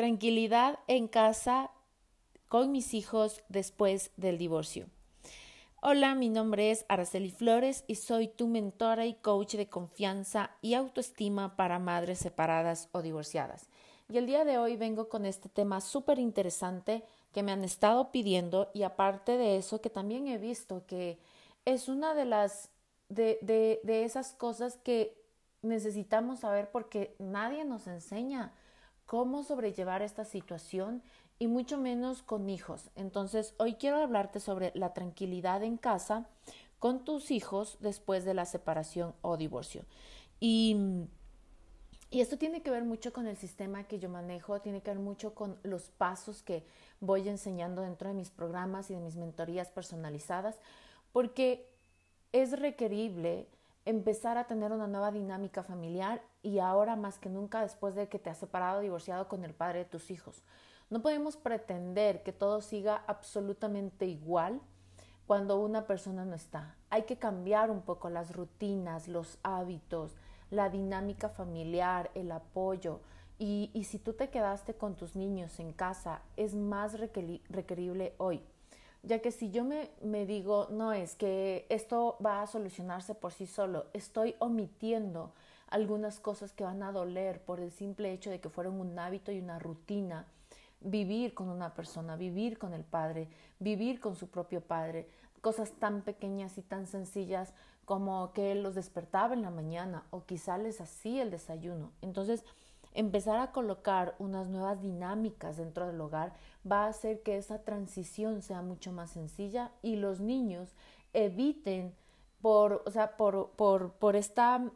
Tranquilidad en casa con mis hijos después del divorcio. Hola, mi nombre es Araceli Flores y soy tu mentora y coach de confianza y autoestima para madres separadas o divorciadas. Y el día de hoy vengo con este tema súper interesante que me han estado pidiendo y aparte de eso que también he visto que es una de las de, de, de esas cosas que necesitamos saber porque nadie nos enseña cómo sobrellevar esta situación y mucho menos con hijos. Entonces, hoy quiero hablarte sobre la tranquilidad en casa con tus hijos después de la separación o divorcio. Y, y esto tiene que ver mucho con el sistema que yo manejo, tiene que ver mucho con los pasos que voy enseñando dentro de mis programas y de mis mentorías personalizadas, porque es requerible empezar a tener una nueva dinámica familiar y ahora más que nunca después de que te has separado, divorciado con el padre de tus hijos. No podemos pretender que todo siga absolutamente igual cuando una persona no está. Hay que cambiar un poco las rutinas, los hábitos, la dinámica familiar, el apoyo. Y, y si tú te quedaste con tus niños en casa, es más requerible hoy ya que si yo me, me, digo, no es que esto va a solucionarse por sí solo, estoy omitiendo algunas cosas que van a doler por el simple hecho de que fueron un hábito y una rutina. Vivir con una persona, vivir con el padre, vivir con su propio padre, cosas tan pequeñas y tan sencillas como que él los despertaba en la mañana o quizá les hacía el desayuno. Entonces, empezar a colocar unas nuevas dinámicas dentro del hogar va a hacer que esa transición sea mucho más sencilla y los niños eviten por, o sea, por, por, por esta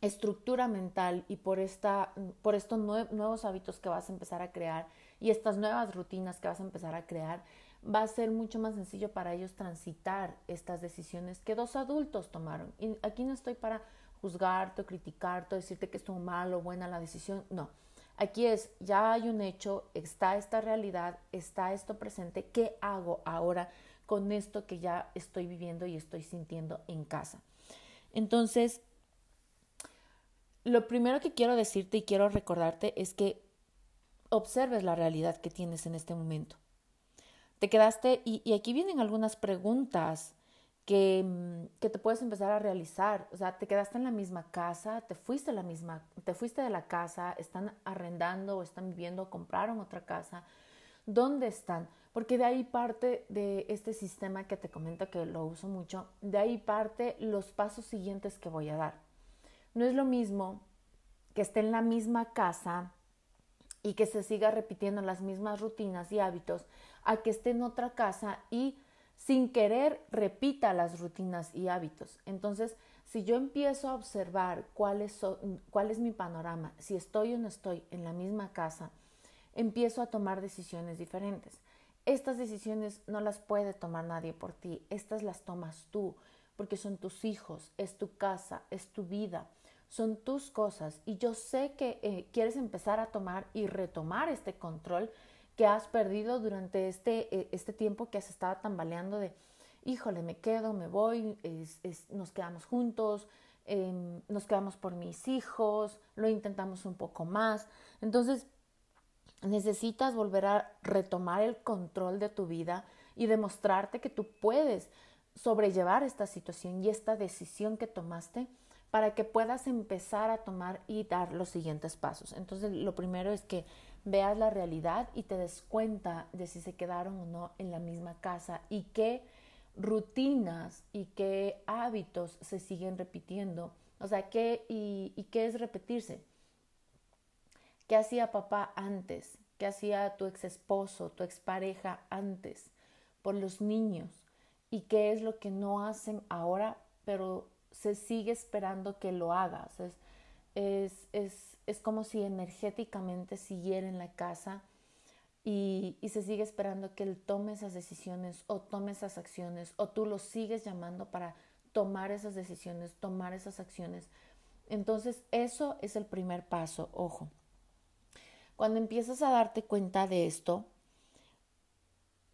estructura mental y por, esta, por estos nuevos hábitos que vas a empezar a crear y estas nuevas rutinas que vas a empezar a crear, va a ser mucho más sencillo para ellos transitar estas decisiones que dos adultos tomaron. Y aquí no estoy para juzgarte o criticarte o decirte que estuvo mal o buena la decisión, no. Aquí es, ya hay un hecho, está esta realidad, está esto presente, ¿qué hago ahora con esto que ya estoy viviendo y estoy sintiendo en casa? Entonces, lo primero que quiero decirte y quiero recordarte es que observes la realidad que tienes en este momento. Te quedaste, y, aquí vienen algunas preguntas que, mm, que, te puedes empezar a realizar. O sea, te quedaste en la misma casa, te fuiste, la misma, te fuiste de la casa, están arrendando o están viviendo, compraron otra casa. ¿Dónde están? Porque de ahí parte de este sistema que te comento que lo uso mucho, de ahí parte los pasos siguientes que voy a dar. No es lo mismo que esté en la misma casa y que se siga repitiendo las mismas rutinas y hábitos a que esté en otra casa y sin querer repita las rutinas y hábitos. Entonces, si yo empiezo a observar cuál es, mi panorama, si estoy o no estoy en la misma casa, empiezo a tomar decisiones diferentes. Estas decisiones no las puede tomar nadie por ti, estas las tomas tú, porque son tus hijos, es tu casa, es tu vida son tus cosas y yo sé que eh, quieres empezar a tomar y retomar este control que has perdido durante este, eh, este tiempo que has estado tambaleando de, híjole, me quedo, me voy, nos quedamos juntos, em, nos quedamos por mis hijos, lo intentamos un poco más. Entonces, necesitas volver a retomar el control de tu vida y demostrarte que tú puedes sobrellevar esta situación y esta decisión que tomaste para que puedas empezar a tomar y dar los siguientes pasos. Entonces, lo primero es que veas la realidad y te des cuenta de si se quedaron o no en la misma casa y qué rutinas y qué hábitos se siguen repitiendo. O sea, ¿qué y, qué es repetirse? ¿Qué hacía papá antes? ¿Qué hacía tu ex esposo, tu expareja antes por los niños? ¿Y qué es lo que no hacen ahora, pero se sigue esperando que lo hagas. Es, es, es como si energéticamente siguiera en la casa y, y, se sigue esperando que él tome esas decisiones o tome esas acciones o tú lo sigues llamando para tomar esas decisiones, tomar esas acciones. Entonces eso es el primer paso, ojo. Cuando empiezas a darte cuenta de esto,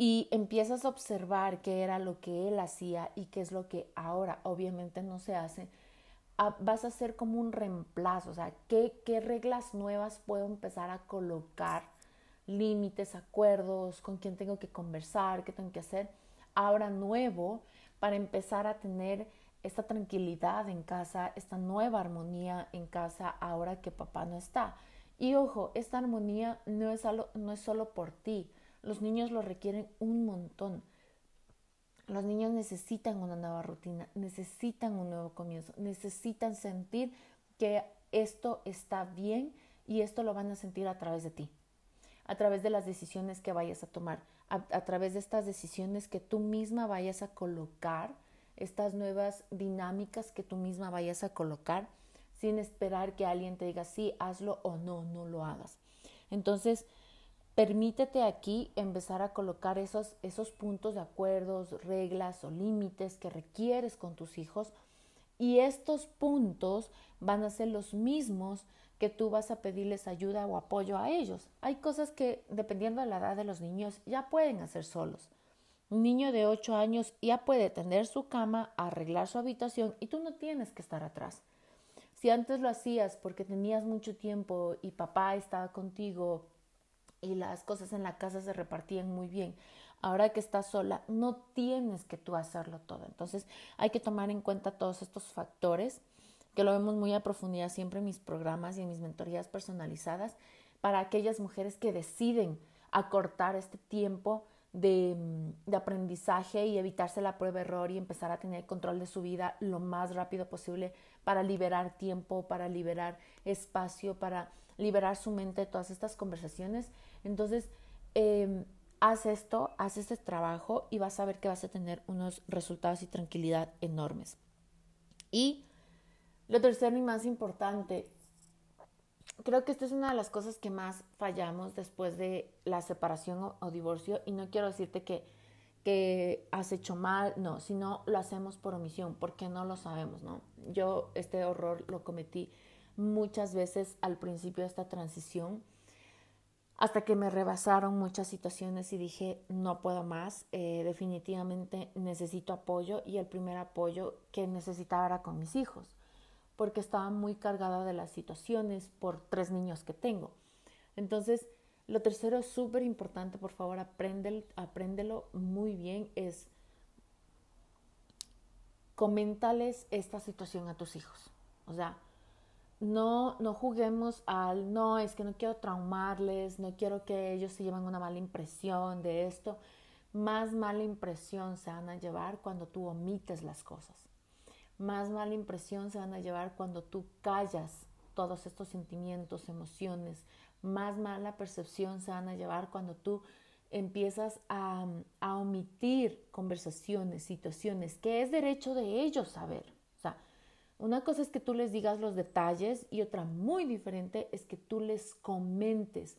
y empiezas a observar qué era lo que él hacía y qué es lo que ahora obviamente no se hace, vas a hacer como un reemplazo, o sea, ¿qué, qué reglas nuevas puedo empezar a colocar límites, acuerdos, con quién tengo que conversar, qué tengo que hacer. Ahora nuevo para empezar a tener esta tranquilidad en casa, esta nueva armonía en casa ahora que papá no está. Y ojo, esta armonía no es, no es solo por ti, los niños lo requieren un montón. Los niños necesitan una nueva rutina, necesitan un nuevo comienzo, necesitan sentir que esto está bien y esto lo van a sentir a través de ti, a través de las decisiones que vayas a tomar, a, través de estas decisiones que tú misma vayas a colocar estas nuevas dinámicas que tú misma vayas a colocar sin esperar que alguien te diga sí, hazlo o no, no lo hagas. Entonces, permítete aquí empezar a colocar esos, esos puntos de acuerdos, reglas o límites que requieres con tus hijos y estos puntos van a ser los mismos que tú vas a pedirles ayuda o apoyo a ellos. Hay cosas que, dependiendo de la edad de los niños, ya pueden hacer solos. Un niño de 8 años ya puede tender su cama, arreglar su habitación y tú no tienes que estar atrás. Si antes lo hacías porque tenías mucho tiempo y papá estaba contigo y las cosas en la casa se repartían muy bien, ahora que estás sola, no tienes que tú hacerlo todo. Entonces hay que tomar en cuenta todos estos factores que lo vemos muy a profundidad siempre en mis programas y en mis mentorías personalizadas para aquellas mujeres que deciden acortar este tiempo de, aprendizaje y evitarse la prueba-error y empezar a tener control de su vida lo más rápido posible para liberar tiempo, para liberar espacio, para liberar su mente de todas estas conversaciones. Entonces, em, haz esto, haz este trabajo y vas a ver que vas a tener unos resultados y tranquilidad enormes. Y lo tercero y más importante, creo que esta es una de las cosas que más fallamos después de la separación o, divorcio y no quiero decirte que, que has hecho mal, no, sino lo hacemos por omisión, porque no lo sabemos, ¿no? Yo este horror lo cometí muchas veces al principio de esta transición, hasta que me rebasaron muchas situaciones y dije, no puedo más, eh, definitivamente necesito apoyo y el primer apoyo que necesitaba era con mis hijos porque estaba muy cargada de las situaciones por tres niños que tengo. Entonces, lo tercero súper importante, por favor, apréndelo, apréndelo muy bien, es coméntales esta situación a tus hijos. O sea, no, no juguemos al, no, es que no quiero traumarles, no quiero que ellos se lleven una mala impresión de esto. Más mala impresión se van a llevar cuando tú omites las cosas más mala impresión se van a llevar cuando tú callas todos estos sentimientos, emociones, más mala percepción se van a llevar cuando tú empiezas a, omitir conversaciones, situaciones, que es derecho de ellos saber. O sea, una cosa es que tú les digas los detalles y otra muy diferente es que tú les comentes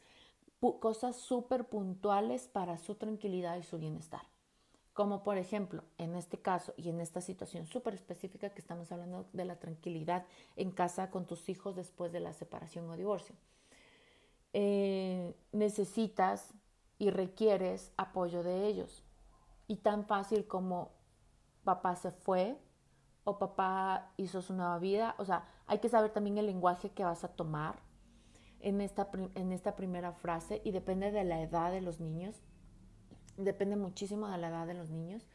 cosas súper puntuales para su tranquilidad y su bienestar. Como por ejemplo, en este caso y en esta situación súper específica que estamos hablando de la tranquilidad en casa con tus hijos después de la separación o divorcio. Eh, necesitas y requieres apoyo de ellos. Y tan fácil como papá se fue o papá hizo su nueva vida. O sea, hay que saber también el lenguaje que vas a tomar en esta, en esta primera frase y depende de la edad de los niños depende muchísimo de la edad de los niños.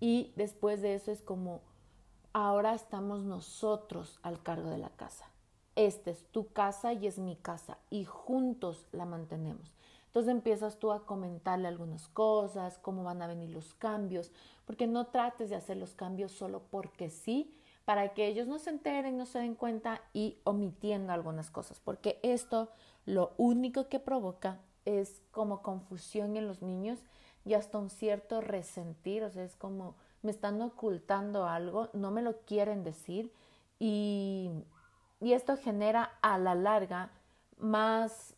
Y después de eso es como, ahora estamos nosotros al cargo de la casa. Esta es tu casa y es mi casa y juntos la mantenemos. Entonces empiezas tú a comentarle algunas cosas, cómo van a venir los cambios, porque no trates de hacer los cambios solo porque sí, para que ellos no se enteren, no se den cuenta y omitiendo algunas cosas, porque esto lo único que provoca es como confusión en los niños y hasta un cierto resentir, o sea, es como me están ocultando algo, no me lo quieren decir y, y esto genera a la larga más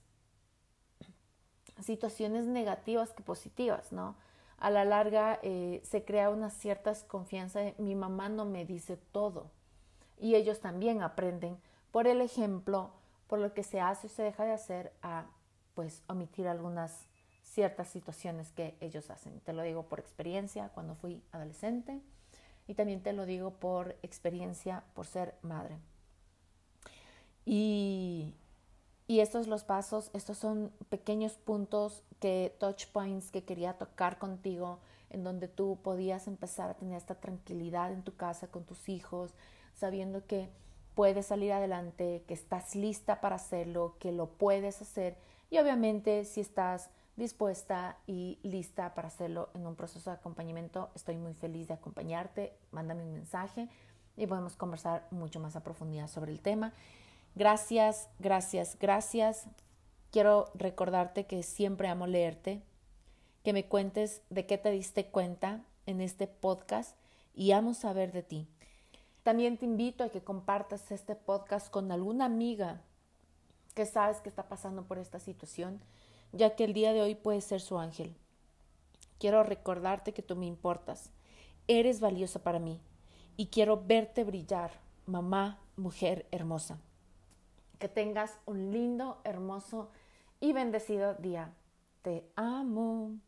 situaciones negativas que positivas, ¿no? A la larga eh, se crea una cierta desconfianza de mi mamá no me dice todo y ellos también aprenden por el ejemplo, por lo que se hace o se deja de hacer a pues omitir algunas ciertas situaciones que ellos hacen. Te lo digo por experiencia cuando fui adolescente y también te lo digo por experiencia por ser madre. Y, Y estos los pasos, estos son pequeños puntos que touch points que quería tocar contigo en donde tú podías empezar a tener esta tranquilidad en tu casa con tus hijos, sabiendo que puedes salir adelante, que estás lista para hacerlo, que lo puedes hacer y obviamente si estás dispuesta y lista para hacerlo en un proceso de acompañamiento, estoy muy feliz de acompañarte, mándame un mensaje y podemos conversar mucho más a profundidad sobre el tema. Gracias, gracias, gracias. Quiero recordarte que siempre amo leerte, que me cuentes de qué te diste cuenta en este podcast y amo saber de ti. También te invito a que compartas este podcast con alguna amiga que sabes que está pasando por esta situación, ya que el día de hoy puede ser su ángel. Quiero recordarte que tú me importas, eres valiosa para mí y quiero verte brillar, mamá, mujer hermosa. Que tengas un lindo, hermoso y bendecido día. Te amo.